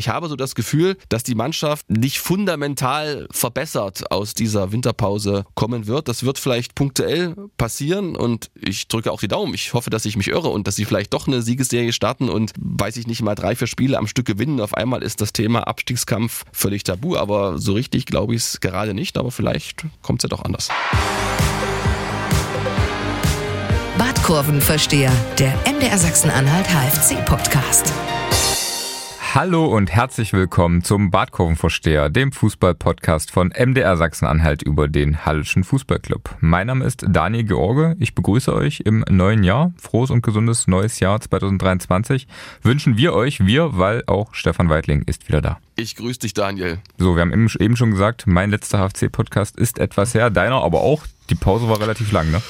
Ich habe so das Gefühl, dass die Mannschaft nicht fundamental verbessert aus dieser Winterpause kommen wird. Das wird vielleicht punktuell passieren und ich drücke auch die Daumen. Ich hoffe, dass ich mich irre und dass sie vielleicht doch eine Siegesserie starten und weiß ich nicht mal drei, vier Spiele am Stück gewinnen. Auf einmal ist das Thema Abstiegskampf völlig tabu, aber so richtig glaube ich es gerade nicht, aber vielleicht kommt es ja doch anders. Badkurvenversteher, der MDR Sachsen-Anhalt HFC-Podcast. Hallo und herzlich willkommen zum Badkurvenversteher, dem Fußball-Podcast von MDR Sachsen-Anhalt über den Hallischen Fußballclub. Mein Name ist Daniel George. Ich begrüße euch im neuen Jahr. Frohes und gesundes neues Jahr 2023 wünschen wir euch, wir, weil auch Stefan Weidling ist wieder da. Ich grüße dich, Daniel. So, wir haben eben schon gesagt, mein letzter HFC-Podcast ist etwas her, deiner aber auch. Die Pause war relativ lang, ne?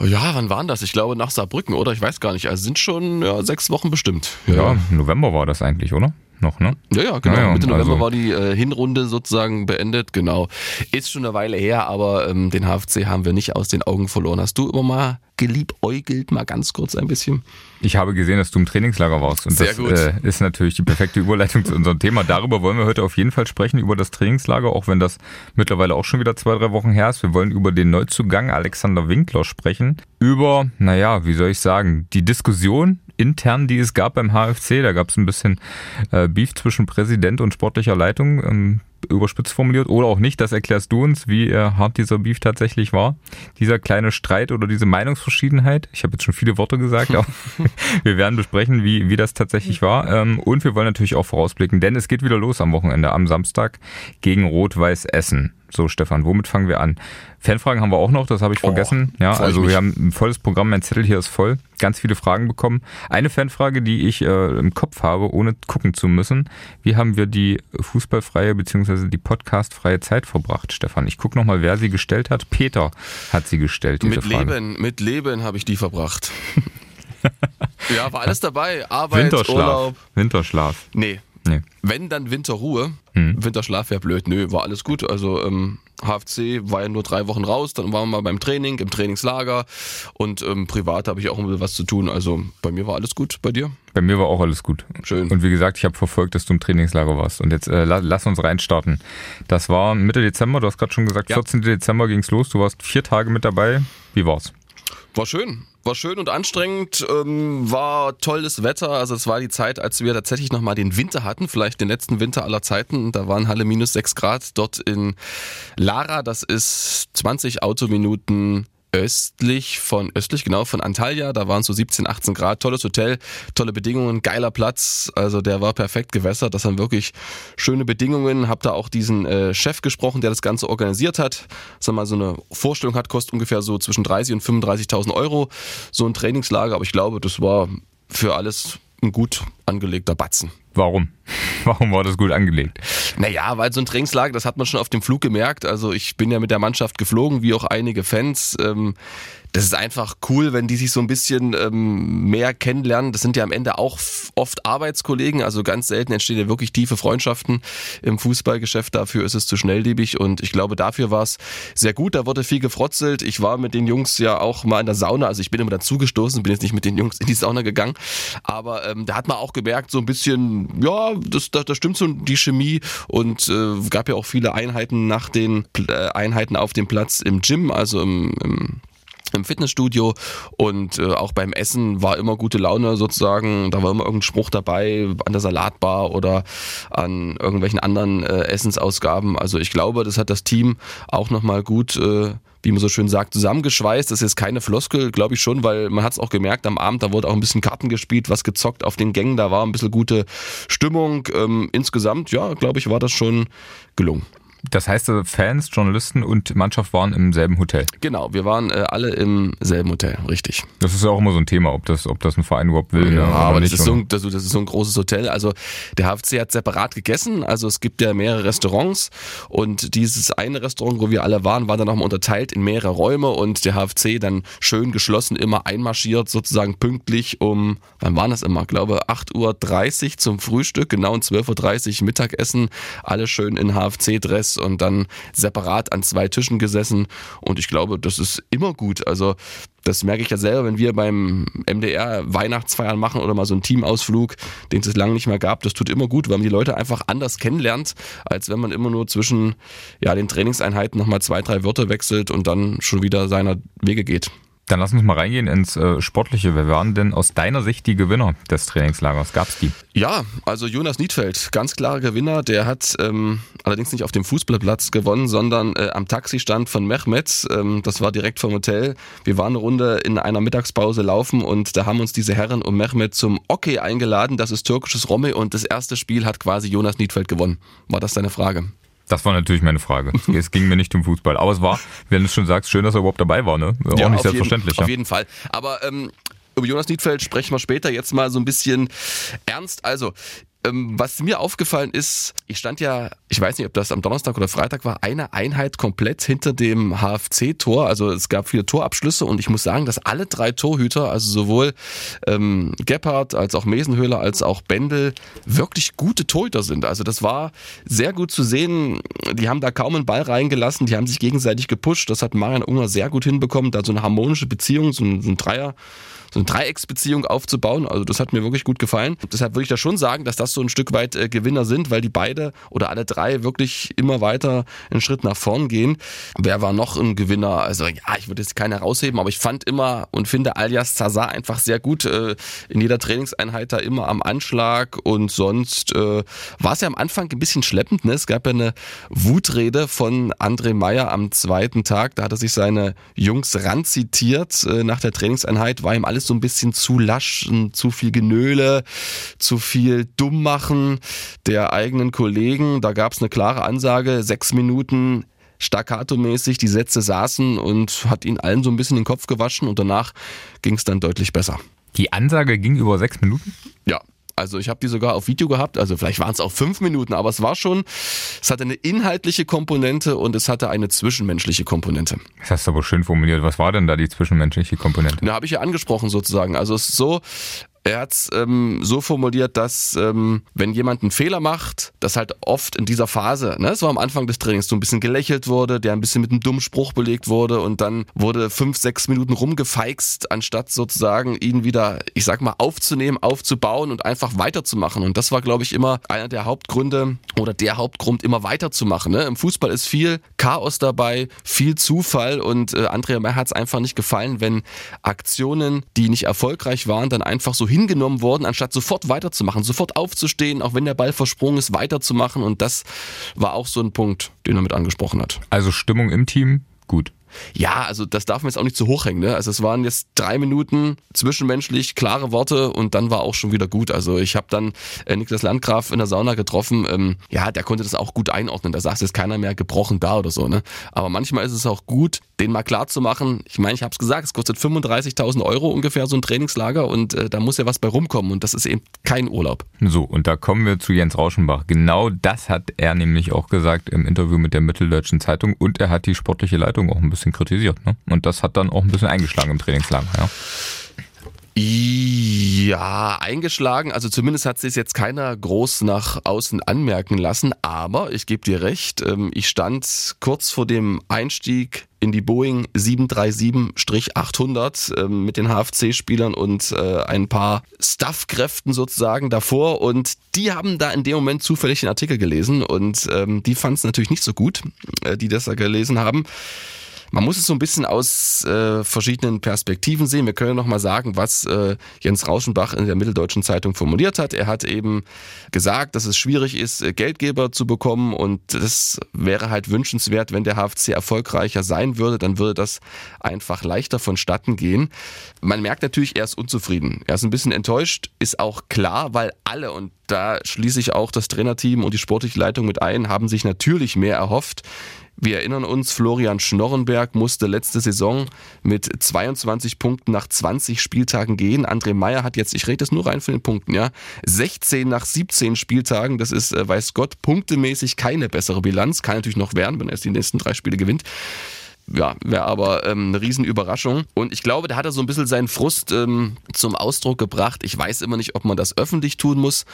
Ja, wann waren das? Ich glaube nach Saarbrücken, oder? Ich weiß gar nicht. Also sind schon ja, sechs Wochen bestimmt. Ja. ja, November war das eigentlich, oder? Noch, ne? Ja, ja, genau. Ja, Mitte November also war die äh, Hinrunde sozusagen beendet, genau. Ist schon eine Weile her, aber ähm, den HFC haben wir nicht aus den Augen verloren. Hast du immer mal geliebäugelt, mal ganz kurz ein bisschen? Ich habe gesehen, dass du im Trainingslager warst. Und Sehr das gut. Äh, ist natürlich die perfekte Überleitung zu unserem Thema. Darüber wollen wir heute auf jeden Fall sprechen, über das Trainingslager, auch wenn das mittlerweile auch schon wieder zwei, drei Wochen her ist. Wir wollen über den Neuzugang Alexander Winkler sprechen. Über, naja, wie soll ich sagen, die Diskussion intern, die es gab beim HFC. Da gab es ein bisschen äh, Beef zwischen Präsident und sportlicher Leitung. Ähm, überspitzt formuliert oder auch nicht, das erklärst du uns, wie äh, hart dieser Beef tatsächlich war. Dieser kleine Streit oder diese Meinungsverschiedenheit. Ich habe jetzt schon viele Worte gesagt, aber wir werden besprechen, wie, wie das tatsächlich war. Ähm, und wir wollen natürlich auch vorausblicken, denn es geht wieder los am Wochenende, am Samstag gegen Rot-Weiß Essen. So, Stefan, womit fangen wir an? Fanfragen haben wir auch noch, das habe ich oh, vergessen. Ja, also wir haben ein volles Programm, mein Zettel hier ist voll. Ganz viele Fragen bekommen. Eine Fanfrage, die ich äh, im Kopf habe, ohne gucken zu müssen. Wie haben wir die fußballfreie bzw. die podcastfreie Zeit verbracht, Stefan? Ich gucke nochmal, wer sie gestellt hat. Peter hat sie gestellt, diese mit Frage. Leben, mit Leben habe ich die verbracht. ja, war alles dabei. Arbeit, Winterschlaf. Urlaub. Winterschlaf. Nee, Nee. Wenn dann Winterruhe. Hm. Winterschlaf wäre blöd. Nö, war alles gut. Also ähm, HFC war ja nur drei Wochen raus, dann waren wir mal beim Training, im Trainingslager und ähm, privat habe ich auch ein bisschen was zu tun. Also bei mir war alles gut. Bei dir? Bei mir war auch alles gut. Schön. Und wie gesagt, ich habe verfolgt, dass du im Trainingslager warst. Und jetzt äh, lass uns reinstarten. Das war Mitte Dezember, du hast gerade schon gesagt, ja. 14. Dezember ging's los. Du warst vier Tage mit dabei. Wie war's? War schön. War schön und anstrengend, ähm, war tolles Wetter. Also es war die Zeit, als wir tatsächlich nochmal den Winter hatten, vielleicht den letzten Winter aller Zeiten. Da waren Halle minus sechs Grad dort in Lara. Das ist 20 Autominuten östlich von, östlich genau, von Antalya. Da waren so 17, 18 Grad. Tolles Hotel, tolle Bedingungen, geiler Platz. Also der war perfekt gewässert. Das waren wirklich schöne Bedingungen. Hab da auch diesen äh, Chef gesprochen, der das Ganze organisiert hat. Sag mal, so eine Vorstellung hat, kostet ungefähr so zwischen 30 und 35.000 Euro. So ein Trainingslager. Aber ich glaube, das war für alles ein gut angelegter Batzen. Warum? Warum war das gut angelegt? Naja, weil so ein Trainingslager, das hat man schon auf dem Flug gemerkt. Also ich bin ja mit der Mannschaft geflogen, wie auch einige Fans. Ähm, das ist einfach cool, wenn die sich so ein bisschen ähm, mehr kennenlernen. Das sind ja am Ende auch oft Arbeitskollegen, also ganz selten entstehen ja wirklich tiefe Freundschaften im Fußballgeschäft. Dafür ist es zu schnelllebig und ich glaube, dafür war es sehr gut. Da wurde viel gefrotzelt. Ich war mit den Jungs ja auch mal in der Sauna, also ich bin immer dazugestoßen, bin jetzt nicht mit den Jungs in die Sauna gegangen, aber ähm, da hat man auch gemerkt, so ein bisschen, ja, das, da, da stimmt so die Chemie und äh, gab ja auch viele Einheiten nach den äh, Einheiten auf dem Platz im Gym, also im, im im Fitnessstudio und äh, auch beim Essen war immer gute Laune sozusagen. Da war immer irgendein Spruch dabei an der Salatbar oder an irgendwelchen anderen äh, Essensausgaben. Also ich glaube, das hat das Team auch nochmal gut, äh, wie man so schön sagt, zusammengeschweißt. Das ist keine Floskel, glaube ich schon, weil man hat es auch gemerkt am Abend, da wurde auch ein bisschen Karten gespielt, was gezockt auf den Gängen, da war ein bisschen gute Stimmung. Ähm, insgesamt, ja, glaube ich, war das schon gelungen. Das heißt, äh, Fans, Journalisten und Mannschaft waren im selben Hotel. Genau, wir waren äh, alle im selben Hotel, richtig. Das ist ja auch immer so ein Thema, ob das, ob das ein Verein überhaupt will. Ja, ne, aber das, ist so ein, das, das ist so ein großes Hotel. Also der HFC hat separat gegessen, also es gibt ja mehrere Restaurants und dieses eine Restaurant, wo wir alle waren, war dann nochmal unterteilt in mehrere Räume und der HFC dann schön geschlossen immer einmarschiert, sozusagen pünktlich um, wann waren das immer? Ich glaube 8.30 Uhr zum Frühstück, genau um 12.30 Uhr Mittagessen, alle schön in HFC-Dress und dann separat an zwei Tischen gesessen. Und ich glaube, das ist immer gut. Also das merke ich ja selber, wenn wir beim MDR Weihnachtsfeiern machen oder mal so einen Teamausflug, den es lange nicht mehr gab. Das tut immer gut, weil man die Leute einfach anders kennenlernt, als wenn man immer nur zwischen ja, den Trainingseinheiten nochmal zwei, drei Wörter wechselt und dann schon wieder seiner Wege geht. Dann lass uns mal reingehen ins äh, Sportliche. Wer waren denn aus deiner Sicht die Gewinner des Trainingslagers? Gab es die? Ja, also Jonas Niedfeld, ganz klarer Gewinner. Der hat ähm, allerdings nicht auf dem Fußballplatz gewonnen, sondern äh, am Taxistand von Mehmet. Ähm, das war direkt vom Hotel. Wir waren eine Runde in einer Mittagspause laufen und da haben uns diese Herren um Mehmet zum Okay eingeladen. Das ist türkisches Romme und das erste Spiel hat quasi Jonas Niedfeld gewonnen. War das deine Frage? Das war natürlich meine Frage. es ging mir nicht um Fußball. Aber es war, wenn du es schon sagst, schön, dass er überhaupt dabei war. Ne? Auch ja, nicht selbstverständlich. Jeden, ja. Auf jeden Fall. Aber ähm, über Jonas Niedfeld sprechen wir später. Jetzt mal so ein bisschen ernst. Also, was mir aufgefallen ist, ich stand ja, ich weiß nicht, ob das am Donnerstag oder Freitag war, eine Einheit komplett hinter dem HFC-Tor. Also es gab viele Torabschlüsse und ich muss sagen, dass alle drei Torhüter, also sowohl ähm, Gebhardt als auch Mesenhöhler als auch Bendel, wirklich gute Torhüter sind. Also das war sehr gut zu sehen. Die haben da kaum einen Ball reingelassen, die haben sich gegenseitig gepusht. Das hat Marian Unger sehr gut hinbekommen, da so eine harmonische Beziehung, so ein, so ein Dreier so eine Dreiecksbeziehung aufzubauen. Also das hat mir wirklich gut gefallen. Deshalb würde ich da schon sagen, dass das so ein Stück weit äh, Gewinner sind, weil die beide oder alle drei wirklich immer weiter einen Schritt nach vorn gehen. Wer war noch ein Gewinner? Also ja, ich würde jetzt keiner rausheben, aber ich fand immer und finde Alias Zazar einfach sehr gut äh, in jeder Trainingseinheit da immer am Anschlag und sonst äh, war es ja am Anfang ein bisschen schleppend. Ne? Es gab ja eine Wutrede von André Meyer am zweiten Tag. Da hat er sich seine Jungs ranzitiert äh, nach der Trainingseinheit, war ihm alles so ein bisschen zu lasch, zu viel Genöle, zu viel Dummmachen der eigenen Kollegen. Da gab es eine klare Ansage, sechs Minuten staccato-mäßig, die Sätze saßen und hat ihnen allen so ein bisschen den Kopf gewaschen und danach ging es dann deutlich besser. Die Ansage ging über sechs Minuten? Ja, also ich habe die sogar auf Video gehabt, also vielleicht waren es auch fünf Minuten, aber es war schon, es hatte eine inhaltliche Komponente und es hatte eine zwischenmenschliche Komponente. Das hast du aber schön formuliert. Was war denn da die zwischenmenschliche Komponente? Da habe ich ja angesprochen sozusagen. Also es ist so, er hat es ähm, so formuliert, dass ähm, wenn jemand einen Fehler macht, dass halt oft in dieser Phase, ne, es war am Anfang des Trainings, so ein bisschen gelächelt wurde, der ein bisschen mit einem dummen Spruch belegt wurde und dann wurde fünf, sechs Minuten rumgefeixt, anstatt sozusagen ihn wieder, ich sag mal, aufzunehmen, aufzubauen und einfach weiterzumachen. Und das war, glaube ich, immer einer der Hauptgründe oder der Hauptgrund, immer weiterzumachen. Ne? Im Fußball ist viel Chaos dabei, viel Zufall und äh, Andrea Meyer hat es einfach nicht gefallen, wenn Aktionen, die nicht erfolgreich waren, dann einfach so hingenommen worden, anstatt sofort weiterzumachen, sofort aufzustehen, auch wenn der Ball versprungen ist, weiterzumachen. Und das war auch so ein Punkt, den er mit angesprochen hat. Also Stimmung im Team, gut. Ja, also das darf man jetzt auch nicht zu hoch hängen. Ne? Also es waren jetzt drei Minuten zwischenmenschlich klare Worte und dann war auch schon wieder gut. Also ich habe dann äh, Niklas Landgraf in der Sauna getroffen. Ähm, ja, der konnte das auch gut einordnen. Da saß jetzt keiner mehr gebrochen da oder so. Ne? Aber manchmal ist es auch gut, den mal klar zu machen. Ich meine, ich habe es gesagt, es kostet 35.000 Euro ungefähr so ein Trainingslager und äh, da muss ja was bei rumkommen und das ist eben kein Urlaub. So, und da kommen wir zu Jens Rauschenbach. Genau das hat er nämlich auch gesagt im Interview mit der Mitteldeutschen Zeitung und er hat die sportliche Leitung auch ein bisschen kritisiert. Ne? Und das hat dann auch ein bisschen eingeschlagen im Trainingslager. Ja. Ja, eingeschlagen. Also zumindest hat sich jetzt keiner groß nach außen anmerken lassen. Aber ich gebe dir recht, ähm, ich stand kurz vor dem Einstieg in die Boeing 737-800 ähm, mit den HFC-Spielern und äh, ein paar Staffkräften sozusagen davor. Und die haben da in dem Moment zufällig den Artikel gelesen und ähm, die fanden es natürlich nicht so gut, äh, die das da gelesen haben. Man muss es so ein bisschen aus äh, verschiedenen Perspektiven sehen. Wir können noch mal sagen, was äh, Jens Rauschenbach in der Mitteldeutschen Zeitung formuliert hat. Er hat eben gesagt, dass es schwierig ist, äh, Geldgeber zu bekommen und das wäre halt wünschenswert, wenn der HFC erfolgreicher sein würde, dann würde das einfach leichter vonstatten gehen. Man merkt natürlich, er ist unzufrieden. Er ist ein bisschen enttäuscht, ist auch klar, weil alle und da schließe ich auch das Trainerteam und die sportliche Leitung mit ein, haben sich natürlich mehr erhofft. Wir erinnern uns, Florian Schnorrenberg musste letzte Saison mit 22 Punkten nach 20 Spieltagen gehen. André Meyer hat jetzt, ich rede das nur rein von den Punkten, ja, 16 nach 17 Spieltagen. Das ist, äh, weiß Gott, punktemäßig keine bessere Bilanz. Kann natürlich noch werden, wenn er jetzt die nächsten drei Spiele gewinnt ja, wäre aber ähm, eine Riesenüberraschung. Und ich glaube, da hat er so ein bisschen seinen Frust ähm, zum Ausdruck gebracht. Ich weiß immer nicht, ob man das öffentlich tun muss.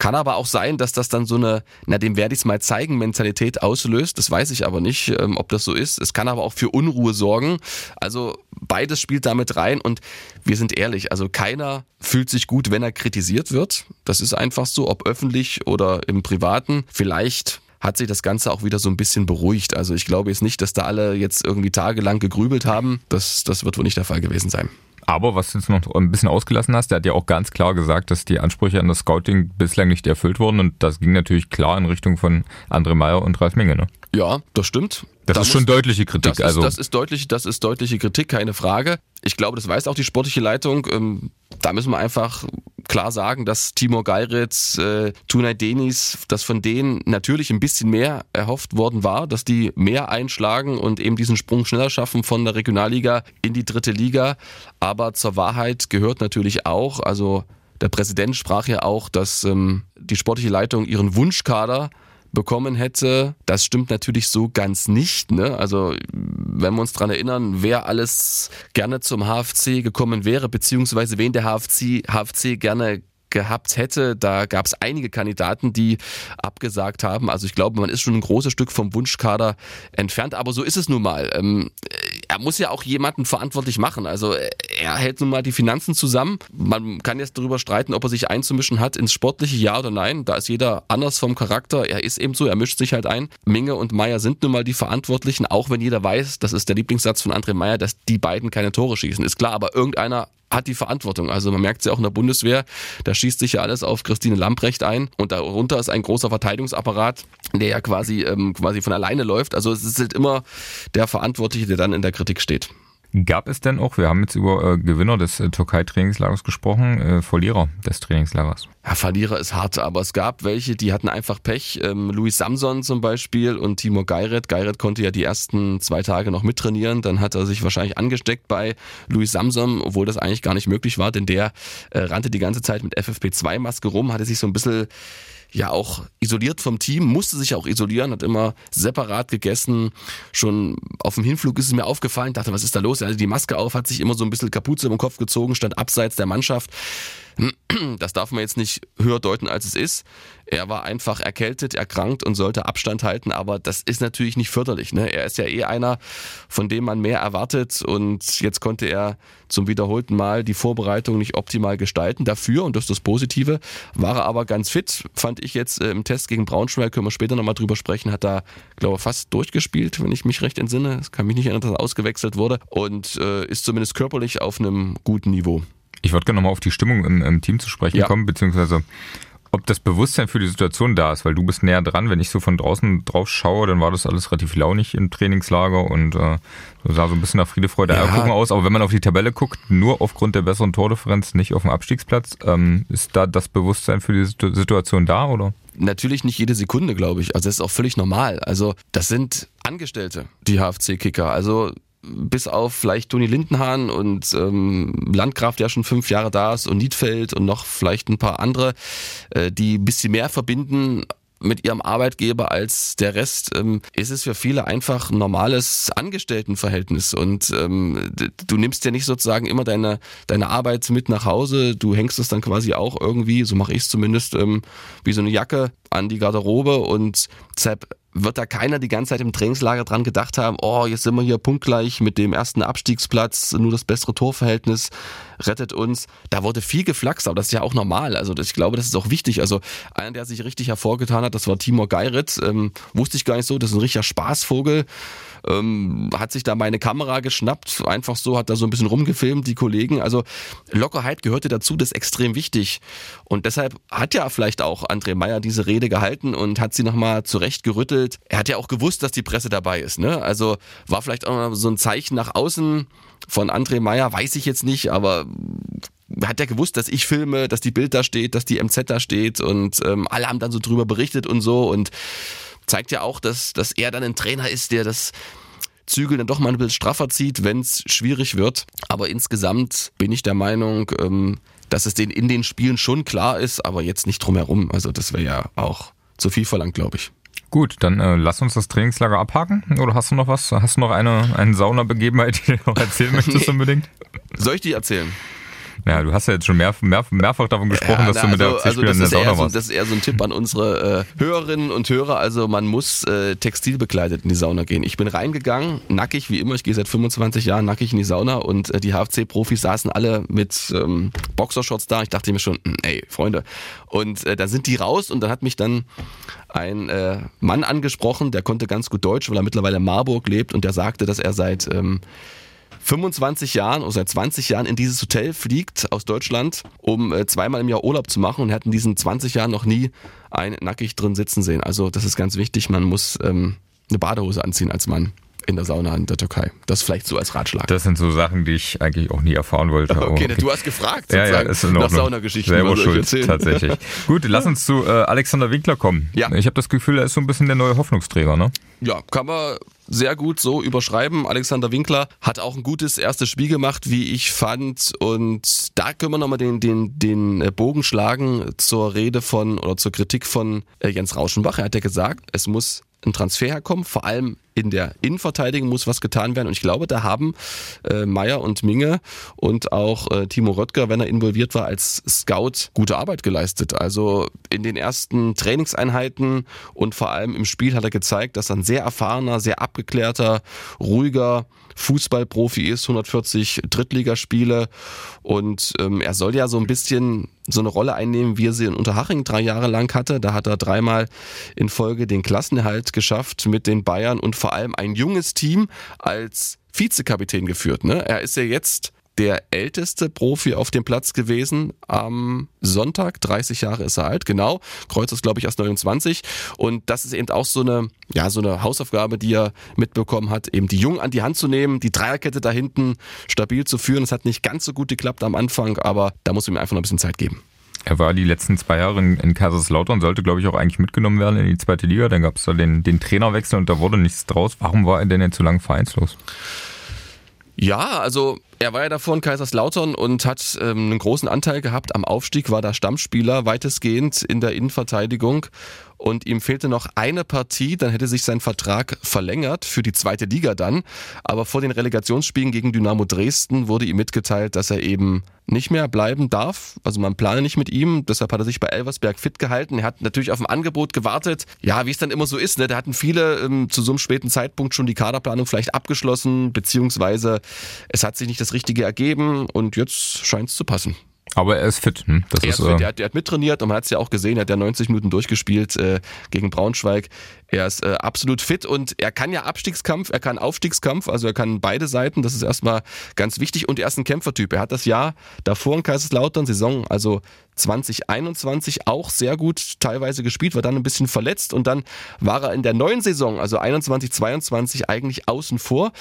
Kann aber auch sein, dass das dann so eine, na dem werde ich es mal zeigen, Mentalität auslöst. Das weiß ich aber nicht, ähm, ob das so ist. Es kann aber auch für Unruhe sorgen. Also beides spielt damit rein und wir sind ehrlich, also keiner fühlt sich gut, wenn er kritisiert wird. Das ist einfach so, ob öffentlich oder im Privaten. Vielleicht hat sich das Ganze auch wieder so ein bisschen beruhigt. Also ich glaube jetzt nicht, dass da alle jetzt irgendwie tagelang gegrübelt haben. Das, das wird wohl nicht der Fall gewesen sein. Aber was du jetzt noch ein bisschen ausgelassen hast, der hat ja auch ganz klar gesagt, dass die Ansprüche an das Scouting bislang nicht erfüllt wurden und das ging natürlich klar in Richtung von André Meyer und Ralf Minge, ne? Ja, das stimmt. Das da ist schon deutliche Kritik. Das also. Ist, das ist deutlich, das ist deutliche Kritik, keine Frage. Ich glaube, das weiß auch die sportliche Leitung. Ähm, da müssen wir einfach klar sagen, dass Timur Geiritz, äh, Tunay Denis, dass von denen natürlich ein bisschen mehr erhofft worden war, dass die mehr einschlagen und eben diesen Sprung schneller schaffen von der Regionalliga in die dritte Liga. Aber zur Wahrheit gehört natürlich auch, also der Präsident sprach ja auch, dass ähm, die sportliche Leitung ihren Wunschkader bekommen hätte. Das stimmt natürlich so ganz nicht. Ne? Also wenn wir uns dran erinnern, wer alles gerne zum HFC gekommen wäre, beziehungsweise wen der HFC, HFC gerne gehabt hätte. Da gab es einige Kandidaten, die abgesagt haben. Also ich glaube, man ist schon ein großes Stück vom Wunschkader entfernt. Aber so ist es nun mal. Ähm, er muss ja auch jemanden verantwortlich machen. Also er hält nun mal die Finanzen zusammen. Man kann jetzt darüber streiten, ob er sich einzumischen hat ins sportliche Ja oder Nein. Da ist jeder anders vom Charakter. Er ist eben so, er mischt sich halt ein. Minge und Meier sind nun mal die Verantwortlichen, auch wenn jeder weiß, das ist der Lieblingssatz von André Meier, dass die beiden keine Tore schießen. Ist klar, aber irgendeiner hat die Verantwortung. Also man merkt es ja auch in der Bundeswehr, da schießt sich ja alles auf Christine Lamprecht ein und darunter ist ein großer Verteidigungsapparat, der ja quasi, ähm, quasi von alleine läuft. Also es ist halt immer der Verantwortliche, der dann in der Kritik steht. Gab es denn auch, wir haben jetzt über äh, Gewinner des äh, Türkei-Trainingslagers gesprochen, äh, Verlierer des Trainingslagers? Ja, Verlierer ist hart, aber es gab welche, die hatten einfach Pech. Ähm, Luis Samson zum Beispiel und Timo Geiret. Geiret konnte ja die ersten zwei Tage noch mittrainieren, dann hat er sich wahrscheinlich angesteckt bei Luis Samson, obwohl das eigentlich gar nicht möglich war, denn der äh, rannte die ganze Zeit mit FFP2-Maske rum, hatte sich so ein bisschen ja auch isoliert vom Team, musste sich auch isolieren, hat immer separat gegessen. Schon auf dem Hinflug ist es mir aufgefallen, dachte, was ist da los? Er hatte die Maske auf, hat sich immer so ein bisschen Kapuze im Kopf gezogen, stand abseits der Mannschaft. Das darf man jetzt nicht höher deuten, als es ist. Er war einfach erkältet, erkrankt und sollte Abstand halten, aber das ist natürlich nicht förderlich. Ne? Er ist ja eh einer, von dem man mehr erwartet und jetzt konnte er zum wiederholten Mal die Vorbereitung nicht optimal gestalten. Dafür, und das ist das Positive, war er aber ganz fit, fand ich jetzt äh, im Test gegen Braunschweig, können wir später nochmal drüber sprechen, hat er, glaube ich, fast durchgespielt, wenn ich mich recht entsinne. Es kann mich nicht erinnern, dass er ausgewechselt wurde und äh, ist zumindest körperlich auf einem guten Niveau. Ich würde gerne nochmal auf die Stimmung im, im Team zu sprechen ja. kommen, beziehungsweise ob das Bewusstsein für die Situation da ist, weil du bist näher dran. Wenn ich so von draußen drauf schaue, dann war das alles relativ launig im Trainingslager und äh, sah so ein bisschen nach Friede, Freude, ja. Eierkuchen aus. Aber wenn man auf die Tabelle guckt, nur aufgrund der besseren Tordifferenz, nicht auf dem Abstiegsplatz, ähm, ist da das Bewusstsein für die Situation da, oder? Natürlich nicht jede Sekunde, glaube ich. Also das ist auch völlig normal. Also das sind Angestellte, die HFC-Kicker. Also bis auf vielleicht Toni Lindenhahn und ähm, Landgraf, der schon fünf Jahre da ist, und Niedfeld und noch vielleicht ein paar andere, äh, die ein bisschen mehr verbinden mit ihrem Arbeitgeber als der Rest, ähm, ist es für viele einfach ein normales Angestelltenverhältnis. Und ähm, du nimmst ja nicht sozusagen immer deine, deine Arbeit mit nach Hause, du hängst es dann quasi auch irgendwie, so mache ich es zumindest, ähm, wie so eine Jacke an die Garderobe und deshalb wird da keiner die ganze Zeit im Trainingslager dran gedacht haben, oh, jetzt sind wir hier punktgleich mit dem ersten Abstiegsplatz, nur das bessere Torverhältnis rettet uns. Da wurde viel geflaxt, aber das ist ja auch normal. Also ich glaube, das ist auch wichtig. Also einer, der sich richtig hervorgetan hat, das war Timur Geiritz. Ähm, wusste ich gar nicht so, das ist ein richtiger Spaßvogel ähm, hat sich da meine Kamera geschnappt, einfach so, hat da so ein bisschen rumgefilmt, die Kollegen. Also Lockerheit gehörte dazu, das ist extrem wichtig. Und deshalb hat ja vielleicht auch André Meyer diese Rede gehalten und hat sie nochmal zurechtgerüttelt. Er hat ja auch gewusst, dass die Presse dabei ist. Ne? Also war vielleicht auch noch so ein Zeichen nach außen von André Meyer, weiß ich jetzt nicht, aber hat ja gewusst, dass ich filme, dass die Bild da steht, dass die MZ da steht und ähm, alle haben dann so drüber berichtet und so und zeigt ja auch, dass, dass er dann ein Trainer ist, der das Zügel dann doch mal ein bisschen straffer zieht, wenn es schwierig wird. Aber insgesamt bin ich der Meinung, ähm, dass es den in den Spielen schon klar ist, aber jetzt nicht drumherum. Also das wäre ja auch zu viel verlangt, glaube ich. Gut, dann äh, lass uns das Trainingslager abhaken. Oder hast du noch was? Hast du noch eine, eine Saunabegebenheit, die du noch erzählen möchtest unbedingt? Soll ich die erzählen? Ja, du hast ja jetzt schon mehr, mehr, mehrfach davon gesprochen, ja, dass na, du mit also, der also das in der Sauna so, warst. Das ist eher so ein Tipp an unsere äh, Hörerinnen und Hörer. Also man muss äh, textilbekleidet in die Sauna gehen. Ich bin reingegangen, nackig wie immer. Ich gehe seit 25 Jahren nackig in die Sauna und äh, die HFC-Profis saßen alle mit ähm, Boxershorts da. Ich dachte mir schon, hm, ey, Freunde. Und äh, da sind die raus und dann hat mich dann ein äh, Mann angesprochen, der konnte ganz gut Deutsch, weil er mittlerweile in Marburg lebt und der sagte, dass er seit ähm, 25 Jahren oder seit 20 Jahren in dieses Hotel fliegt aus Deutschland, um äh, zweimal im Jahr Urlaub zu machen und er hat in diesen 20 Jahren noch nie einen nackig drin sitzen sehen. Also das ist ganz wichtig, man muss ähm, eine Badehose anziehen als Mann in der Sauna in der Türkei. Das vielleicht so als Ratschlag. Das sind so Sachen, die ich eigentlich auch nie erfahren wollte. Okay, okay. du hast gefragt, ja, ja, ist in nach Saunageschichten. Selber schuld, tatsächlich. Gut, lass uns zu äh, Alexander Winkler kommen. Ja. Ich habe das Gefühl, er ist so ein bisschen der neue Hoffnungsträger, ne? Ja, kann man sehr gut so überschreiben. Alexander Winkler hat auch ein gutes erstes Spiel gemacht, wie ich fand. Und da können wir nochmal den, den, den äh, Bogen schlagen zur Rede von oder zur Kritik von äh, Jens Rauschenbach. Er hat ja gesagt, es muss ein Transfer herkommen. Vor allem in der Innenverteidigung muss was getan werden. Und ich glaube, da haben äh, Meier und Minge und auch äh, Timo Röttger, wenn er involviert war, als Scout gute Arbeit geleistet. Also in den ersten Trainingseinheiten und vor allem im Spiel hat er gezeigt, dass er ein sehr erfahrener, sehr abgeklärter, ruhiger Fußballprofi ist, 140 Drittligaspiele und ähm, er soll ja so ein bisschen so eine Rolle einnehmen, wie er sie in Unterhaching drei Jahre lang hatte. Da hat er dreimal in Folge den Klassenerhalt geschafft mit den Bayern und vor allem ein junges Team als Vizekapitän geführt. Ne? Er ist ja jetzt der älteste Profi auf dem Platz gewesen am Sonntag. 30 Jahre ist er alt, genau. Kreuz ist, glaube ich, erst 29. Und das ist eben auch so eine, ja, so eine Hausaufgabe, die er mitbekommen hat, eben die Jungen an die Hand zu nehmen, die Dreierkette da hinten stabil zu führen. Es hat nicht ganz so gut geklappt am Anfang, aber da muss ihm einfach noch ein bisschen Zeit geben. Er war die letzten zwei Jahre in, in Kaiserslautern, sollte, glaube ich, auch eigentlich mitgenommen werden in die zweite Liga. Dann gab es da den, den Trainerwechsel und da wurde nichts draus. Warum war er denn jetzt so lange vereinslos? Ja, also er war ja davor in Kaiserslautern und hat ähm, einen großen Anteil gehabt am Aufstieg, war da Stammspieler weitestgehend in der Innenverteidigung und ihm fehlte noch eine Partie, dann hätte sich sein Vertrag verlängert für die zweite Liga dann. Aber vor den Relegationsspielen gegen Dynamo Dresden wurde ihm mitgeteilt, dass er eben nicht mehr bleiben darf. Also man plane nicht mit ihm. Deshalb hat er sich bei Elversberg fit gehalten. Er hat natürlich auf ein Angebot gewartet. Ja, wie es dann immer so ist. Ne? Da hatten viele ähm, zu so einem späten Zeitpunkt schon die Kaderplanung vielleicht abgeschlossen, beziehungsweise es hat sich nicht das Richtige ergeben und jetzt scheint es zu passen. Aber er ist fit. Hm? Das er ist, fit. Äh er, hat, er hat mittrainiert und man hat es ja auch gesehen, er hat ja 90 Minuten durchgespielt äh, gegen Braunschweig. Er ist äh, absolut fit und er kann ja Abstiegskampf, er kann Aufstiegskampf, also er kann beide Seiten, das ist erstmal ganz wichtig und er ist ein Kämpfertyp. Er hat das Jahr davor in Kaiserslautern, Saison, also 2021 auch sehr gut teilweise gespielt, war dann ein bisschen verletzt und dann war er in der neuen Saison, also 21, 22 eigentlich außen vor,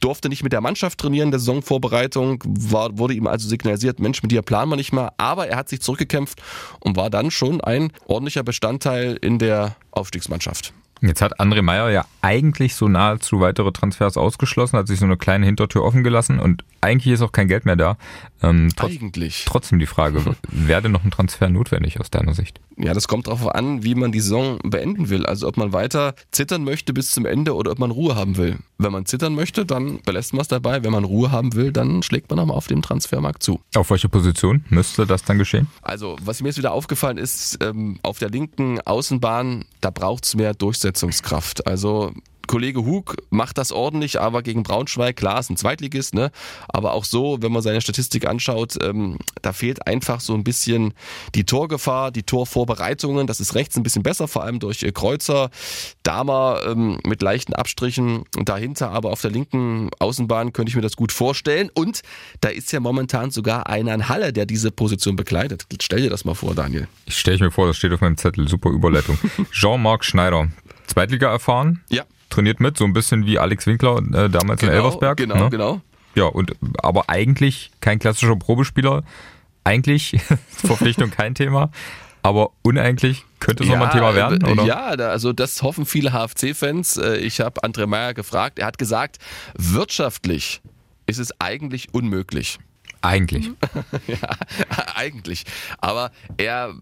durfte nicht mit der Mannschaft trainieren, der Saisonvorbereitung, war, wurde ihm also signalisiert, Mensch, mit dir planen wir nicht mehr, aber er hat sich zurückgekämpft und war dann schon ein ordentlicher Bestandteil in der Aufstiegsmannschaft. Jetzt hat André Meyer ja eigentlich so nahezu weitere Transfers ausgeschlossen, hat sich so eine kleine Hintertür offen gelassen und eigentlich ist auch kein Geld mehr da. Ähm, trotz, eigentlich. Trotzdem die Frage, wäre denn noch ein Transfer notwendig aus deiner Sicht? Ja, das kommt darauf an, wie man die Saison beenden will. Also ob man weiter zittern möchte bis zum Ende oder ob man Ruhe haben will. Wenn man zittern möchte, dann belässt man es dabei. Wenn man Ruhe haben will, dann schlägt man nochmal auf dem Transfermarkt zu. Auf welche Position müsste das dann geschehen? Also, was mir jetzt wieder aufgefallen ist, ähm, auf der linken Außenbahn, da braucht es mehr Durchsetzungskraft. Also Kollege Hug macht das ordentlich, aber gegen Braunschweig, klar, ist ein Zweitligist, ne? Aber auch so, wenn man seine Statistik anschaut, ähm, da fehlt einfach so ein bisschen die Torgefahr, die Torvorbereitungen. Das ist rechts ein bisschen besser, vor allem durch äh, Kreuzer, Dahmer ähm, mit leichten Abstrichen dahinter, aber auf der linken Außenbahn könnte ich mir das gut vorstellen. Und da ist ja momentan sogar einer in Halle, der diese Position bekleidet. Stell dir das mal vor, Daniel. Ich stelle mir vor, das steht auf meinem Zettel. Super Überleitung. Jean-Marc Schneider, Zweitliga erfahren. Ja trainiert mit, so ein bisschen wie Alex Winkler äh, damals genau, in Elversberg. Genau, ne? genau. Ja, und aber eigentlich kein klassischer Probespieler. Eigentlich Verpflichtung kein Thema. Aber uneigentlich könnte es ja, nochmal ein Thema werden, oder? Ja, also das hoffen viele HFC-Fans. Äh, ich habe André Meyer gefragt. Er hat gesagt, wirtschaftlich ist es eigentlich unmöglich. Eigentlich. ja, eigentlich. Aber er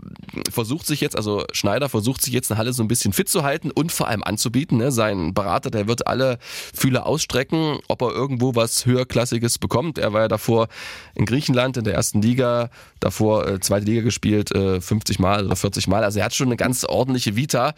versucht sich jetzt, also Schneider versucht sich jetzt in Halle so ein bisschen fit zu halten und vor allem anzubieten. Ne? Sein Berater, der wird alle Fühler ausstrecken, ob er irgendwo was höherklassiges bekommt. Er war ja davor in Griechenland in der ersten Liga, davor äh, zweite Liga gespielt, äh, 50 Mal oder 40 Mal. Also er hat schon eine ganz ordentliche Vita.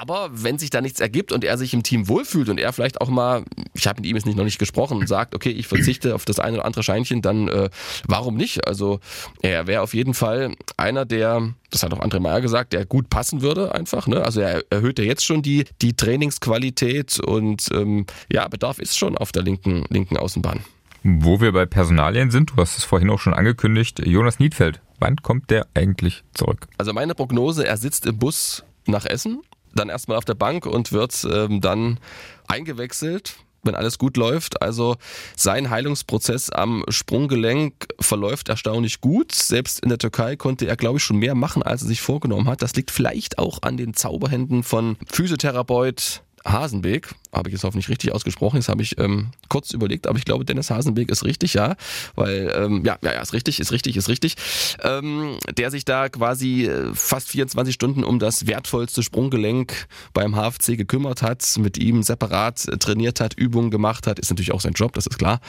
Aber wenn sich da nichts ergibt und er sich im Team wohlfühlt und er vielleicht auch mal, ich habe mit ihm jetzt nicht noch nicht gesprochen, sagt, okay, ich verzichte auf das eine oder andere Scheinchen, dann äh, warum nicht? Also er wäre auf jeden Fall einer, der, das hat auch André Meyer gesagt, der gut passen würde einfach. Ne? Also er erhöht ja jetzt schon die, die Trainingsqualität und ähm, ja, Bedarf ist schon auf der linken, linken Außenbahn. Wo wir bei Personalien sind, du hast es vorhin auch schon angekündigt, Jonas Niedfeld. Wann kommt der eigentlich zurück? Also meine Prognose, er sitzt im Bus nach Essen, dann erstmal auf der Bank und wird ähm, dann eingewechselt wenn alles gut läuft. Also sein Heilungsprozess am Sprunggelenk verläuft erstaunlich gut. Selbst in der Türkei konnte er, glaube ich, schon mehr machen, als er sich vorgenommen hat. Das liegt vielleicht auch an den Zauberhänden von Physiotherapeut Hasenbeek, habe ich es hoffentlich richtig ausgesprochen, das habe ich ähm, kurz überlegt, aber ich glaube, Dennis Hasenbeek ist richtig, ja, weil, ähm, ja, ja, ja, ist richtig, ist richtig, ist richtig, ähm, der sich da quasi äh, fast 24 Stunden um das wertvollste Sprunggelenk beim HFC gekümmert hat, mit ihm separat äh, trainiert hat, Übungen gemacht hat, ist natürlich auch sein Job, das ist klar,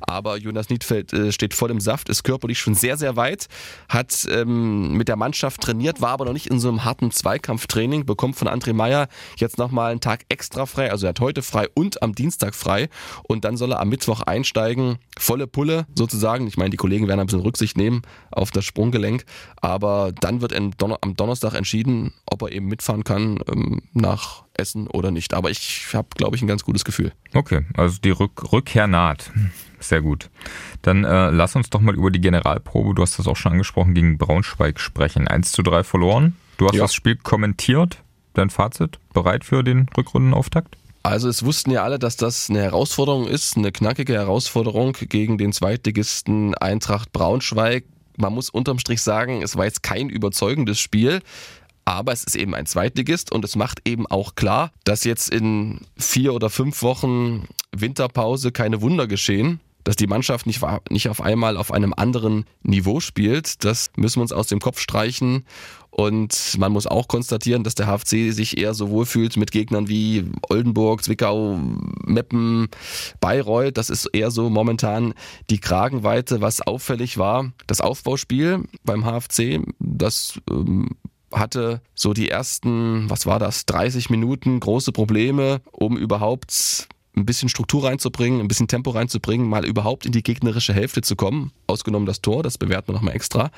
aber Jonas Niedfeld äh, steht voll im Saft, ist körperlich schon sehr, sehr weit, hat ähm, mit der Mannschaft trainiert, war aber noch nicht in so einem harten Zweikampftraining, bekommt von André Meyer jetzt nochmal einen Tag extra frei. Also er hat heute frei und am Dienstag frei. Und dann soll er am Mittwoch einsteigen. Volle Pulle sozusagen. Ich meine, die Kollegen werden ein bisschen Rücksicht nehmen auf das Sprunggelenk. Aber dann wird am Donnerstag entschieden, ob er eben mitfahren kann ähm, nach Essen oder nicht. Aber ich habe, glaube ich, ein ganz gutes Gefühl. Okay, also die Rück Rückkehr naht. Sehr gut. Dann äh, lass uns doch mal über die Generalprobe, du hast das auch schon angesprochen, gegen Braunschweig sprechen. 1 zu 3 verloren. Du hast ja. das Spiel kommentiert dein Fazit? Bereit für den Rückrundenauftakt? Also es wussten ja alle, dass das eine Herausforderung ist, eine knackige Herausforderung gegen den Zweitligisten Eintracht Braunschweig. Man muss unterm Strich sagen, es war jetzt kein überzeugendes Spiel, aber es ist eben ein Zweitligist und es macht eben auch klar, dass jetzt in vier oder fünf Wochen Winterpause keine Wunder geschehen dass die Mannschaft nicht, nicht auf einmal auf einem anderen Niveau spielt. Das müssen wir uns aus dem Kopf streichen. Und man muss auch konstatieren, dass der HFC sich eher so wohlfühlt mit Gegnern wie Oldenburg, Zwickau, Meppen, Bayreuth. Das ist eher so momentan die Kragenweite. Was auffällig war, das Aufbauspiel beim HFC, das ähm, hatte so die ersten, was war das, 30 Minuten große Probleme, um überhaupt ein bisschen Struktur reinzubringen, ein bisschen Tempo reinzubringen, mal überhaupt in die gegnerische Hälfte zu kommen. Ausgenommen das Tor, das bewerten wir nochmal extra.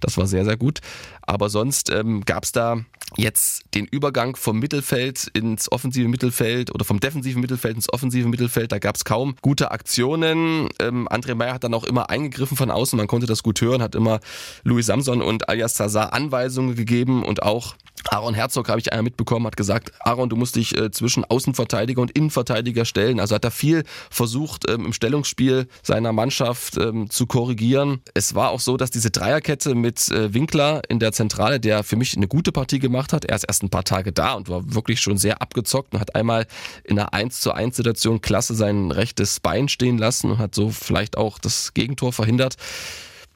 Das war sehr, sehr gut. Aber sonst ähm, gab es da jetzt den Übergang vom Mittelfeld ins offensive Mittelfeld oder vom defensiven Mittelfeld ins offensive Mittelfeld. Da gab es kaum gute Aktionen. Ähm, André Meyer hat dann auch immer eingegriffen von außen. Man konnte das gut hören, hat immer Louis Samson und Alias Zazar Anweisungen gegeben und auch Aaron Herzog habe ich einmal mitbekommen, hat gesagt, Aaron, du musst dich äh, zwischen Außenverteidiger und Innenverteidiger stellen. Also hat er viel versucht, ähm, im Stellungsspiel seiner Mannschaft ähm, zu korrigieren. Es war auch so, dass diese Dreierkette mit äh, Winkler in der Zentrale, der für mich eine gute Partie gemacht hat, er ist erst ein paar Tage da und war wirklich schon sehr abgezockt und hat einmal in einer 1 zu 1 Situation klasse sein rechtes Bein stehen lassen und hat so vielleicht auch das Gegentor verhindert.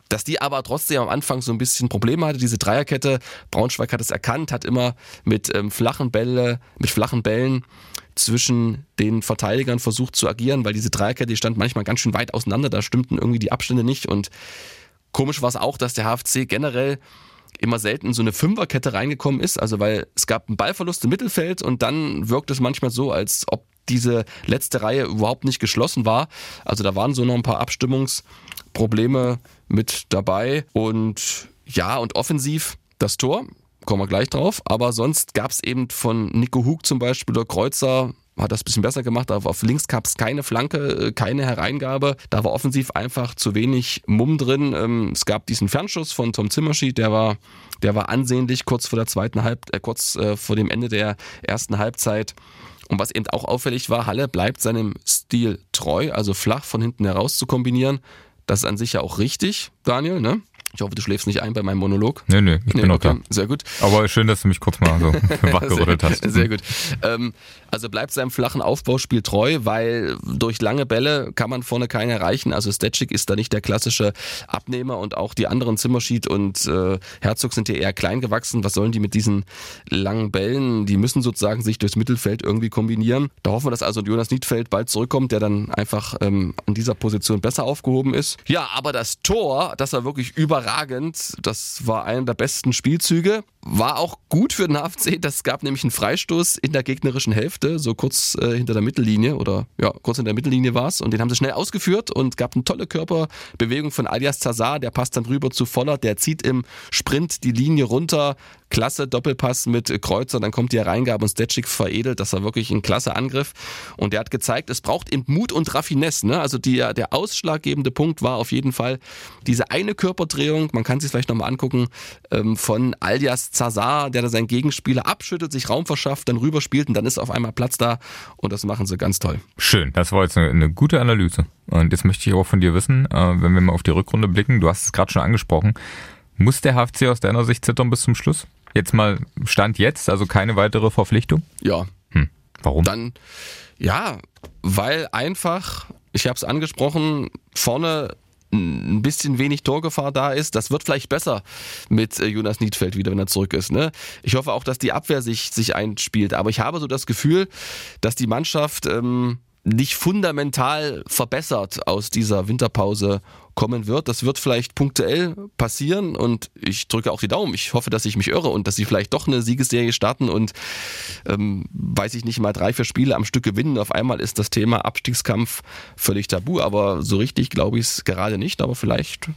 Dass die aber trotzdem am Anfang so ein bisschen Probleme hatte, diese Dreierkette. Braunschweig hat es erkannt, hat immer mit ähm, flachen Bälle, mit flachen Bällen zwischen den Verteidigern versucht zu agieren, weil diese Dreierkette die stand manchmal ganz schön weit auseinander, da stimmten irgendwie die Abstände nicht und komisch war es auch, dass der HFC generell immer selten so eine Fünferkette reingekommen ist, also weil es gab einen Ballverlust im Mittelfeld und dann wirkt es manchmal so, als ob diese letzte Reihe überhaupt nicht geschlossen war. Also da waren so noch ein paar Abstimmungsprobleme mit dabei. Und ja, und offensiv das Tor, kommen wir gleich drauf. Aber sonst gab es eben von Nico Hug zum Beispiel oder Kreuzer hat das ein bisschen besser gemacht, aber auf links gab es keine Flanke, äh, keine Hereingabe. Da war offensiv einfach zu wenig Mumm drin. Ähm, es gab diesen Fernschuss von Tom Zimmerschied, der war, der war ansehnlich kurz vor der zweiten Halb, äh, kurz äh, vor dem Ende der ersten Halbzeit. Und was eben auch auffällig war, Halle bleibt seinem Stil treu, also flach von hinten heraus zu kombinieren. Das ist an sich ja auch richtig, Daniel, ne? Ich hoffe, du schläfst nicht ein bei meinem Monolog. Nee, nee, ich nee, bin okay. noch da. Sehr gut. Aber schön, dass du mich kurz mal so wachgerüttelt hast. Sehr gut. Ähm, also bleibt seinem flachen Aufbauspiel treu, weil durch lange Bälle kann man vorne keinen erreichen. Also Stetschik ist da nicht der klassische Abnehmer und auch die anderen Zimmerschied und äh, Herzog sind hier eher klein gewachsen. Was sollen die mit diesen langen Bällen? Die müssen sozusagen sich durchs Mittelfeld irgendwie kombinieren. Da hoffen wir, dass also Jonas Niedfeld bald zurückkommt, der dann einfach ähm, an dieser Position besser aufgehoben ist. Ja, aber das Tor, das war wirklich überragend. Das war einer der besten Spielzüge. War auch gut für den HFC. Das gab nämlich einen Freistoß in der gegnerischen Hälfte, so kurz äh, hinter der Mittellinie oder ja, kurz in der Mittellinie war es. Und den haben sie schnell ausgeführt und gab eine tolle Körperbewegung von Alias Zazar. Der passt dann rüber zu Voller. Der zieht im Sprint die Linie runter, klasse Doppelpass mit Kreuzer, dann kommt die Reingabe und Stetschik veredelt. Das war wirklich ein klasse Angriff. Und der hat gezeigt, es braucht eben Mut und Raffinesse. Ne? Also die, der ausschlaggebende Punkt war auf jeden Fall diese eine Körperdrehung, man kann sich vielleicht nochmal angucken, ähm, von Alias Zazar, der da seinen Gegenspieler abschüttet, sich Raum verschafft, dann rüberspielt und dann ist auf einmal Platz da und das machen sie ganz toll. Schön, das war jetzt eine, eine gute Analyse. Und jetzt möchte ich auch von dir wissen, äh, wenn wir mal auf die Rückrunde blicken, du hast es gerade schon angesprochen, muss der HFC aus deiner Sicht zittern bis zum Schluss? Jetzt mal Stand jetzt, also keine weitere Verpflichtung? Ja. Hm. Warum? Dann, ja, weil einfach, ich habe es angesprochen, vorne ein bisschen wenig Torgefahr da ist. Das wird vielleicht besser mit äh, Jonas Niedfeld wieder, wenn er zurück ist. Ne? Ich hoffe auch, dass die Abwehr sich, sich einspielt. Aber ich habe so das Gefühl, dass die Mannschaft ähm, nicht fundamental verbessert aus dieser Winterpause kommen wird. Das wird vielleicht punktuell passieren und ich drücke auch die Daumen. Ich hoffe, dass ich mich irre und dass sie vielleicht doch eine Siegesserie starten und ähm, weiß ich nicht mal drei, vier Spiele am Stück gewinnen. Auf einmal ist das Thema Abstiegskampf völlig tabu, aber so richtig glaube ich es gerade nicht, aber vielleicht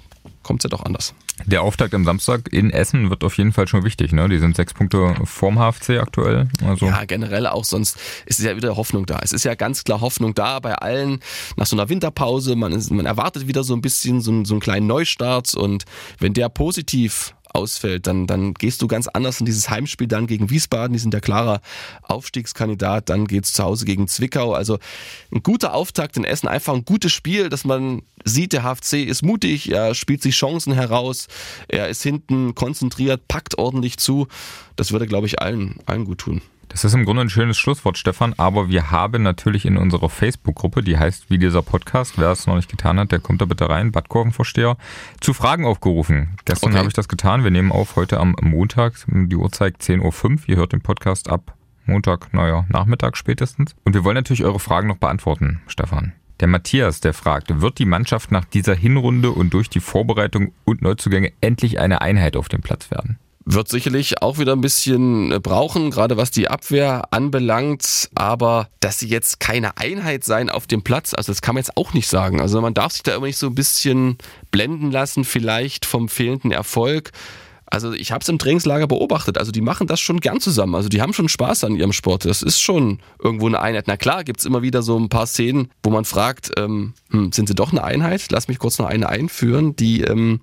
kommt es ja doch anders. Der Auftakt am Samstag in Essen wird auf jeden Fall schon wichtig. Ne? Die sind sechs Punkte vorm HFC aktuell. Also ja, generell auch sonst ist ja wieder Hoffnung da. Es ist ja ganz klar Hoffnung da bei allen nach so einer Winterpause. Man, ist, man erwartet wieder so ein bisschen so, so einen kleinen Neustart und wenn der positiv ausfällt, dann, dann gehst du ganz anders in dieses Heimspiel dann gegen Wiesbaden. Die sind der klarer Aufstiegskandidat. Dann geht's zu Hause gegen Zwickau. Also ein guter Auftakt in Essen. Einfach ein gutes Spiel, dass man sieht, der HFC ist mutig. Er spielt sich Chancen heraus. Er ist hinten konzentriert, packt ordentlich zu. Das würde, glaube ich, allen, allen gut tun. Das ist im Grunde ein schönes Schlusswort, Stefan, aber wir haben natürlich in unserer Facebook-Gruppe, die heißt wie dieser Podcast, wer es noch nicht getan hat, der kommt da bitte rein, Badkurvenvorsteher, zu Fragen aufgerufen. Gestern okay. habe ich das getan. Wir nehmen auf heute am Montag, die Uhrzeit 10.05 Uhr. Ihr hört den Podcast ab Montag, naja, Nachmittag spätestens. Und wir wollen natürlich eure Fragen noch beantworten, Stefan. Der Matthias, der fragt, wird die Mannschaft nach dieser Hinrunde und durch die Vorbereitung und Neuzugänge endlich eine Einheit auf dem Platz werden? Wird sicherlich auch wieder ein bisschen äh, brauchen, gerade was die Abwehr anbelangt. Aber dass sie jetzt keine Einheit sein auf dem Platz, also das kann man jetzt auch nicht sagen. Also man darf sich da immer nicht so ein bisschen blenden lassen, vielleicht vom fehlenden Erfolg. Also ich habe es im Trainingslager beobachtet. Also die machen das schon gern zusammen. Also die haben schon Spaß an ihrem Sport. Das ist schon irgendwo eine Einheit. Na klar, gibt's immer wieder so ein paar Szenen, wo man fragt, ähm, hm, sind sie doch eine Einheit? Lass mich kurz noch eine einführen, die ähm,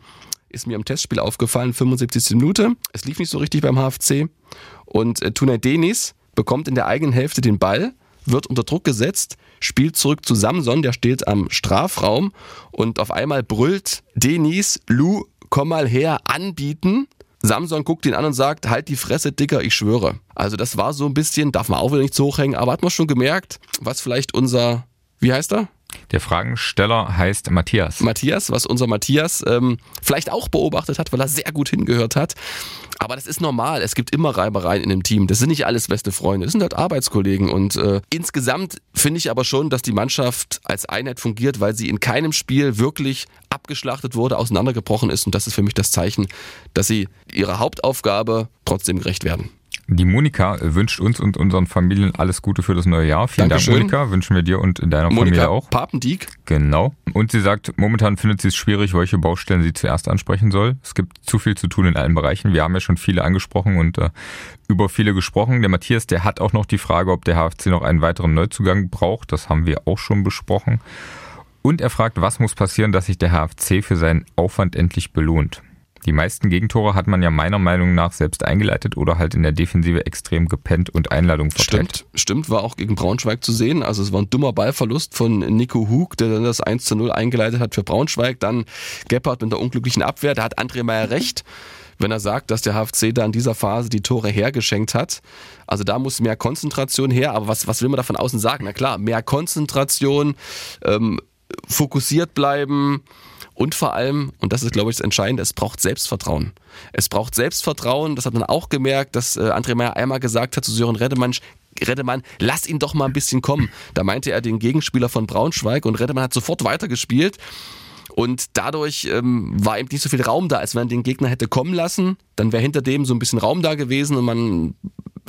ist mir im Testspiel aufgefallen, 75. Minute. Es lief nicht so richtig beim HFC. Und äh, Tunay Denis bekommt in der eigenen Hälfte den Ball, wird unter Druck gesetzt, spielt zurück zu Samson, der steht am Strafraum und auf einmal brüllt Denis, Lou, komm mal her, anbieten. Samson guckt ihn an und sagt, halt die Fresse, Dicker, ich schwöre. Also das war so ein bisschen, darf man auch wieder nicht so hochhängen, aber hat man schon gemerkt, was vielleicht unser, wie heißt er? Der Fragensteller heißt Matthias. Matthias, was unser Matthias ähm, vielleicht auch beobachtet hat, weil er sehr gut hingehört hat. Aber das ist normal. Es gibt immer Reibereien in dem Team. Das sind nicht alles beste Freunde. Das sind halt Arbeitskollegen. Und äh, insgesamt finde ich aber schon, dass die Mannschaft als Einheit fungiert, weil sie in keinem Spiel wirklich abgeschlachtet wurde, auseinandergebrochen ist. Und das ist für mich das Zeichen, dass sie ihrer Hauptaufgabe trotzdem gerecht werden. Die Monika wünscht uns und unseren Familien alles Gute für das neue Jahr. Vielen Dankeschön. Dank, Monika. Wünschen wir dir und deiner Monika Familie auch. Papendiek. Genau. Und sie sagt, momentan findet sie es schwierig, welche Baustellen sie zuerst ansprechen soll. Es gibt zu viel zu tun in allen Bereichen. Wir haben ja schon viele angesprochen und äh, über viele gesprochen. Der Matthias, der hat auch noch die Frage, ob der HFC noch einen weiteren Neuzugang braucht. Das haben wir auch schon besprochen. Und er fragt, was muss passieren, dass sich der HFC für seinen Aufwand endlich belohnt? Die meisten Gegentore hat man ja meiner Meinung nach selbst eingeleitet oder halt in der Defensive extrem gepennt und Einladung verteilt. Stimmt, stimmt, war auch gegen Braunschweig zu sehen. Also es war ein dummer Ballverlust von Nico Hug, der dann das 1 zu 0 eingeleitet hat für Braunschweig. Dann Gebhardt mit der unglücklichen Abwehr, da hat André Meyer recht wenn er sagt, dass der HFC da in dieser Phase die Tore hergeschenkt hat. Also da muss mehr Konzentration her. Aber was, was will man da von außen sagen? Na klar, mehr Konzentration, ähm, fokussiert bleiben und vor allem, und das ist glaube ich das Entscheidende, es braucht Selbstvertrauen. Es braucht Selbstvertrauen, das hat man auch gemerkt, dass äh, André Meyer einmal gesagt hat zu Sören Redemann, Redemann, lass ihn doch mal ein bisschen kommen. Da meinte er den Gegenspieler von Braunschweig und Redemann hat sofort weitergespielt. Und dadurch ähm, war eben nicht so viel Raum da, als wenn man den Gegner hätte kommen lassen. Dann wäre hinter dem so ein bisschen Raum da gewesen und man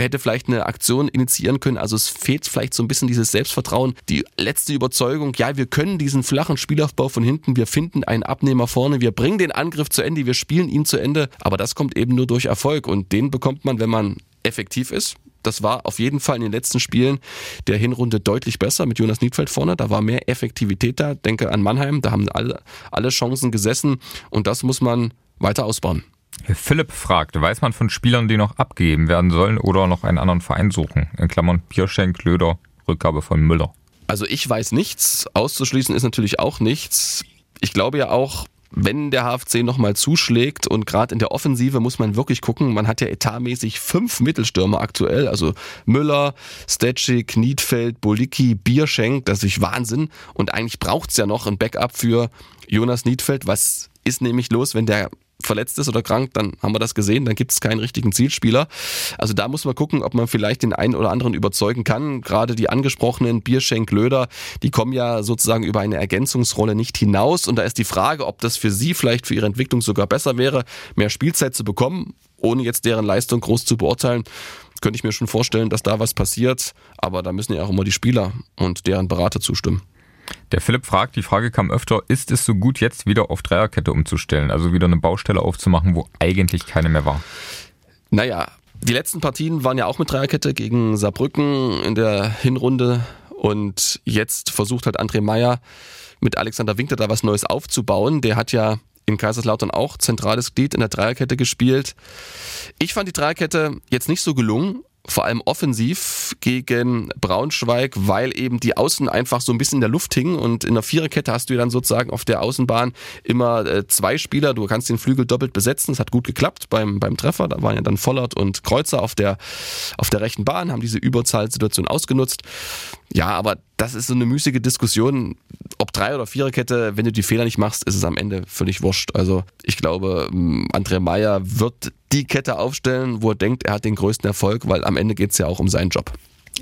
hätte vielleicht eine Aktion initiieren können. Also es fehlt vielleicht so ein bisschen dieses Selbstvertrauen, die letzte Überzeugung, ja, wir können diesen flachen Spielaufbau von hinten, wir finden einen Abnehmer vorne, wir bringen den Angriff zu Ende, wir spielen ihn zu Ende. Aber das kommt eben nur durch Erfolg und den bekommt man, wenn man effektiv ist. Das war auf jeden Fall in den letzten Spielen der Hinrunde deutlich besser mit Jonas Niedfeld vorne. Da war mehr Effektivität da. Denke an Mannheim, da haben alle, alle Chancen gesessen und das muss man weiter ausbauen. Philipp fragt, weiß man von Spielern, die noch abgegeben werden sollen oder noch einen anderen Verein suchen? In Klammern Bierschenk, Löder, Rückgabe von Müller. Also ich weiß nichts. Auszuschließen ist natürlich auch nichts. Ich glaube ja auch, wenn der HFC nochmal zuschlägt und gerade in der Offensive muss man wirklich gucken, man hat ja etatmäßig fünf Mittelstürmer aktuell, also Müller, Stetschik, Niedfeld, Bolicki, Bierschenk, das ist Wahnsinn und eigentlich braucht's ja noch ein Backup für Jonas Niedfeld, was ist nämlich los, wenn der verletzt ist oder krank, dann haben wir das gesehen, dann gibt es keinen richtigen Zielspieler. Also da muss man gucken, ob man vielleicht den einen oder anderen überzeugen kann. Gerade die angesprochenen Bierschenk, Löder, die kommen ja sozusagen über eine Ergänzungsrolle nicht hinaus. Und da ist die Frage, ob das für sie vielleicht für ihre Entwicklung sogar besser wäre, mehr Spielzeit zu bekommen, ohne jetzt deren Leistung groß zu beurteilen könnte ich mir schon vorstellen, dass da was passiert. Aber da müssen ja auch immer die Spieler und deren Berater zustimmen. Der Philipp fragt, die Frage kam öfter, ist es so gut jetzt wieder auf Dreierkette umzustellen, also wieder eine Baustelle aufzumachen, wo eigentlich keine mehr war? Naja, die letzten Partien waren ja auch mit Dreierkette gegen Saarbrücken in der Hinrunde und jetzt versucht halt André Meyer mit Alexander Winkler da was Neues aufzubauen. Der hat ja in Kaiserslautern auch zentrales Glied in der Dreierkette gespielt. Ich fand die Dreierkette jetzt nicht so gelungen, vor allem offensiv gegen Braunschweig, weil eben die Außen einfach so ein bisschen in der Luft hingen und in der Viererkette hast du dann sozusagen auf der Außenbahn immer äh, zwei Spieler, du kannst den Flügel doppelt besetzen, das hat gut geklappt beim, beim Treffer, da waren ja dann Vollert und Kreuzer auf der, auf der rechten Bahn, haben diese Überzahlsituation ausgenutzt. Ja, aber das ist so eine müßige Diskussion, ob Drei- oder Viererkette, wenn du die Fehler nicht machst, ist es am Ende völlig wurscht. Also ich glaube, André Meyer wird die Kette aufstellen, wo er denkt, er hat den größten Erfolg, weil am Ende geht es ja auch um seinen Job.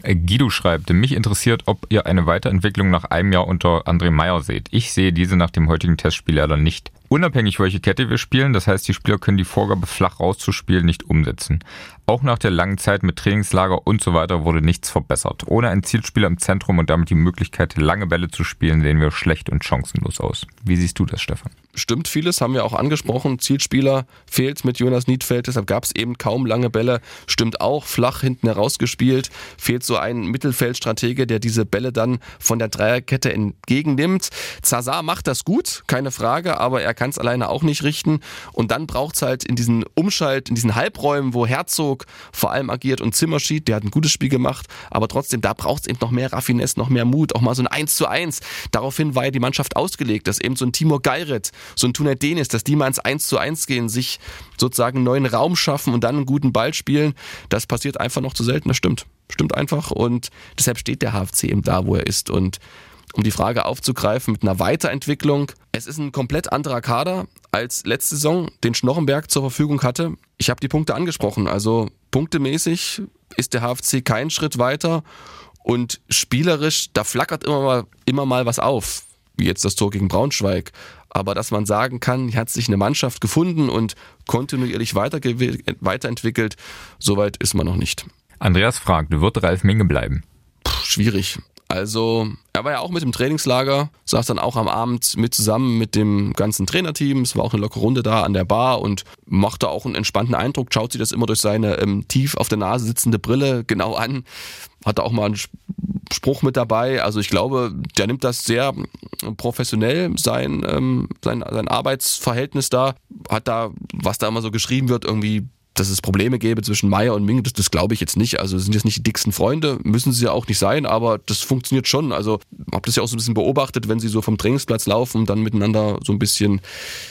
Äh, Guido schreibt, mich interessiert, ob ihr eine Weiterentwicklung nach einem Jahr unter André Meyer seht. Ich sehe diese nach dem heutigen Testspiel leider nicht. Unabhängig, welche Kette wir spielen, das heißt, die Spieler können die Vorgabe flach rauszuspielen nicht umsetzen. Auch nach der langen Zeit mit Trainingslager und so weiter wurde nichts verbessert. Ohne einen Zielspieler im Zentrum und damit die Möglichkeit, lange Bälle zu spielen, sehen wir schlecht und chancenlos aus. Wie siehst du das, Stefan? Stimmt vieles, haben wir auch angesprochen. Zielspieler fehlt mit Jonas Niedfeld, deshalb gab es eben kaum lange Bälle. Stimmt auch, flach hinten herausgespielt. Fehlt so ein Mittelfeldstratege, der diese Bälle dann von der Dreierkette entgegennimmt. Zazar macht das gut, keine Frage, aber er kann es alleine auch nicht richten. Und dann braucht es halt in diesen Umschalt, in diesen Halbräumen, wo Herzog vor allem agiert und Zimmerschied, der hat ein gutes Spiel gemacht, aber trotzdem, da braucht es eben noch mehr Raffinesse, noch mehr Mut, auch mal so ein 1 zu 1. Daraufhin war ja die Mannschaft ausgelegt, dass eben so ein Timur Geiret, so ein Tunay Denis, dass die mal ins 1 zu 1 gehen, sich sozusagen einen neuen Raum schaffen und dann einen guten Ball spielen. Das passiert einfach noch zu selten, das stimmt. Stimmt einfach und deshalb steht der HFC eben da, wo er ist und um die Frage aufzugreifen mit einer Weiterentwicklung. Es ist ein komplett anderer Kader als letzte Saison, den Schnochenberg zur Verfügung hatte. Ich habe die Punkte angesprochen. Also punktemäßig ist der HFC keinen Schritt weiter und spielerisch, da flackert immer mal, immer mal was auf, wie jetzt das Tor gegen Braunschweig. Aber dass man sagen kann, hier hat sich eine Mannschaft gefunden und kontinuierlich weiterentwickelt, soweit ist man noch nicht. Andreas fragt, wird Ralf Minge bleiben? Puh, schwierig. Also, er war ja auch mit im Trainingslager, saß dann auch am Abend mit zusammen mit dem ganzen Trainerteam. Es war auch eine lockere Runde da an der Bar und machte auch einen entspannten Eindruck. Schaut sich das immer durch seine ähm, tief auf der Nase sitzende Brille genau an. Hatte auch mal ein Spruch mit dabei. Also ich glaube, der nimmt das sehr professionell, sein, ähm, sein, sein Arbeitsverhältnis da, hat da, was da immer so geschrieben wird, irgendwie dass es Probleme gäbe zwischen Meier und Ming, das, das glaube ich jetzt nicht. Also sind jetzt nicht die dicksten Freunde, müssen sie ja auch nicht sein, aber das funktioniert schon. Also habe das ja auch so ein bisschen beobachtet, wenn sie so vom Trainingsplatz laufen und dann miteinander so ein bisschen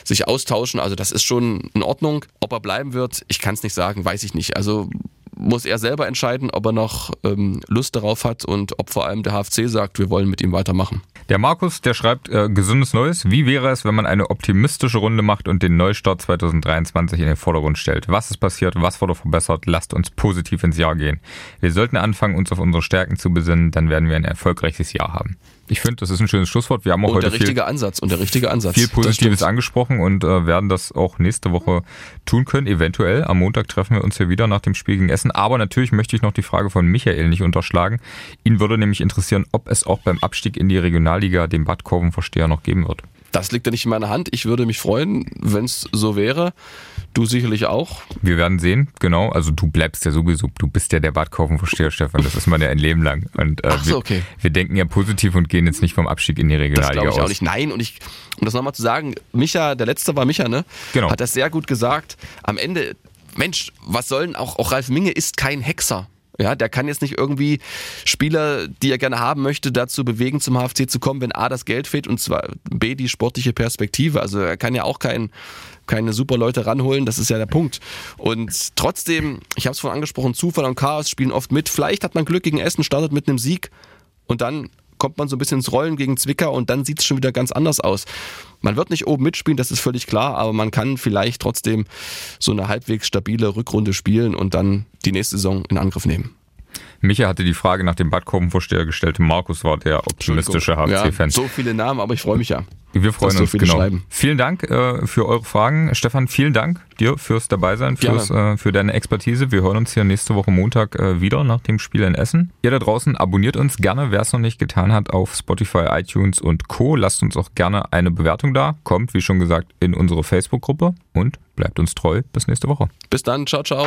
sich austauschen. Also das ist schon in Ordnung. Ob er bleiben wird, ich kann es nicht sagen, weiß ich nicht. Also muss er selber entscheiden, ob er noch ähm, Lust darauf hat und ob vor allem der HFC sagt, wir wollen mit ihm weitermachen. Der Markus, der schreibt äh, gesundes Neues. Wie wäre es, wenn man eine optimistische Runde macht und den Neustart 2023 in den Vordergrund stellt? Was ist passiert? Was wurde verbessert? Lasst uns positiv ins Jahr gehen. Wir sollten anfangen, uns auf unsere Stärken zu besinnen, dann werden wir ein erfolgreiches Jahr haben. Ich finde, das ist ein schönes Schlusswort. Wir haben auch und heute der richtige viel, Ansatz und der richtige Ansatz. Viel Positives angesprochen und äh, werden das auch nächste Woche tun können. Eventuell am Montag treffen wir uns hier wieder nach dem Spiel gegen Essen. Aber natürlich möchte ich noch die Frage von Michael nicht unterschlagen. Ihn würde nämlich interessieren, ob es auch beim Abstieg in die Regionalliga den Bad Kurvenversteher noch geben wird. Das liegt ja nicht in meiner Hand. Ich würde mich freuen, wenn es so wäre. Du sicherlich auch. Wir werden sehen, genau. Also du bleibst ja sowieso, du bist ja der Badkaufenversteher, Stefan. Das ist man ja ein Leben lang. Und äh, Ach so, okay. wir, wir, denken ja positiv und gehen jetzt nicht vom Abstieg in die Regionalliga das ich aus. auch nicht. Nein, und ich, um das nochmal zu sagen, Micha, der letzte war Micha, ne? Genau. Hat das sehr gut gesagt. Am Ende, Mensch, was sollen auch, auch Ralf Minge ist kein Hexer. Ja, der kann jetzt nicht irgendwie Spieler, die er gerne haben möchte, dazu bewegen, zum HFC zu kommen, wenn A, das Geld fehlt und zwar B, die sportliche Perspektive. Also er kann ja auch kein, keine super Leute ranholen, das ist ja der Punkt. Und trotzdem, ich habe es vorhin angesprochen, Zufall und Chaos spielen oft mit. Vielleicht hat man Glück gegen Essen, startet mit einem Sieg und dann kommt man so ein bisschen ins Rollen gegen Zwickau und dann sieht es schon wieder ganz anders aus. Man wird nicht oben mitspielen, das ist völlig klar, aber man kann vielleicht trotzdem so eine halbwegs stabile Rückrunde spielen und dann die nächste Saison in Angriff nehmen. Micha hatte die Frage nach dem Badkurvenvorsteher gestellt. Markus war der optimistische HFC-Fan. Ja, so viele Namen, aber ich freue mich ja. Wir freuen uns, genau. Schreiben. Vielen Dank äh, für eure Fragen. Stefan, vielen Dank dir fürs Dabeisein, fürs, äh, für deine Expertise. Wir hören uns hier nächste Woche Montag äh, wieder nach dem Spiel in Essen. Ihr da draußen abonniert uns gerne, wer es noch nicht getan hat, auf Spotify, iTunes und Co. Lasst uns auch gerne eine Bewertung da. Kommt, wie schon gesagt, in unsere Facebook-Gruppe und bleibt uns treu. Bis nächste Woche. Bis dann. Ciao, ciao.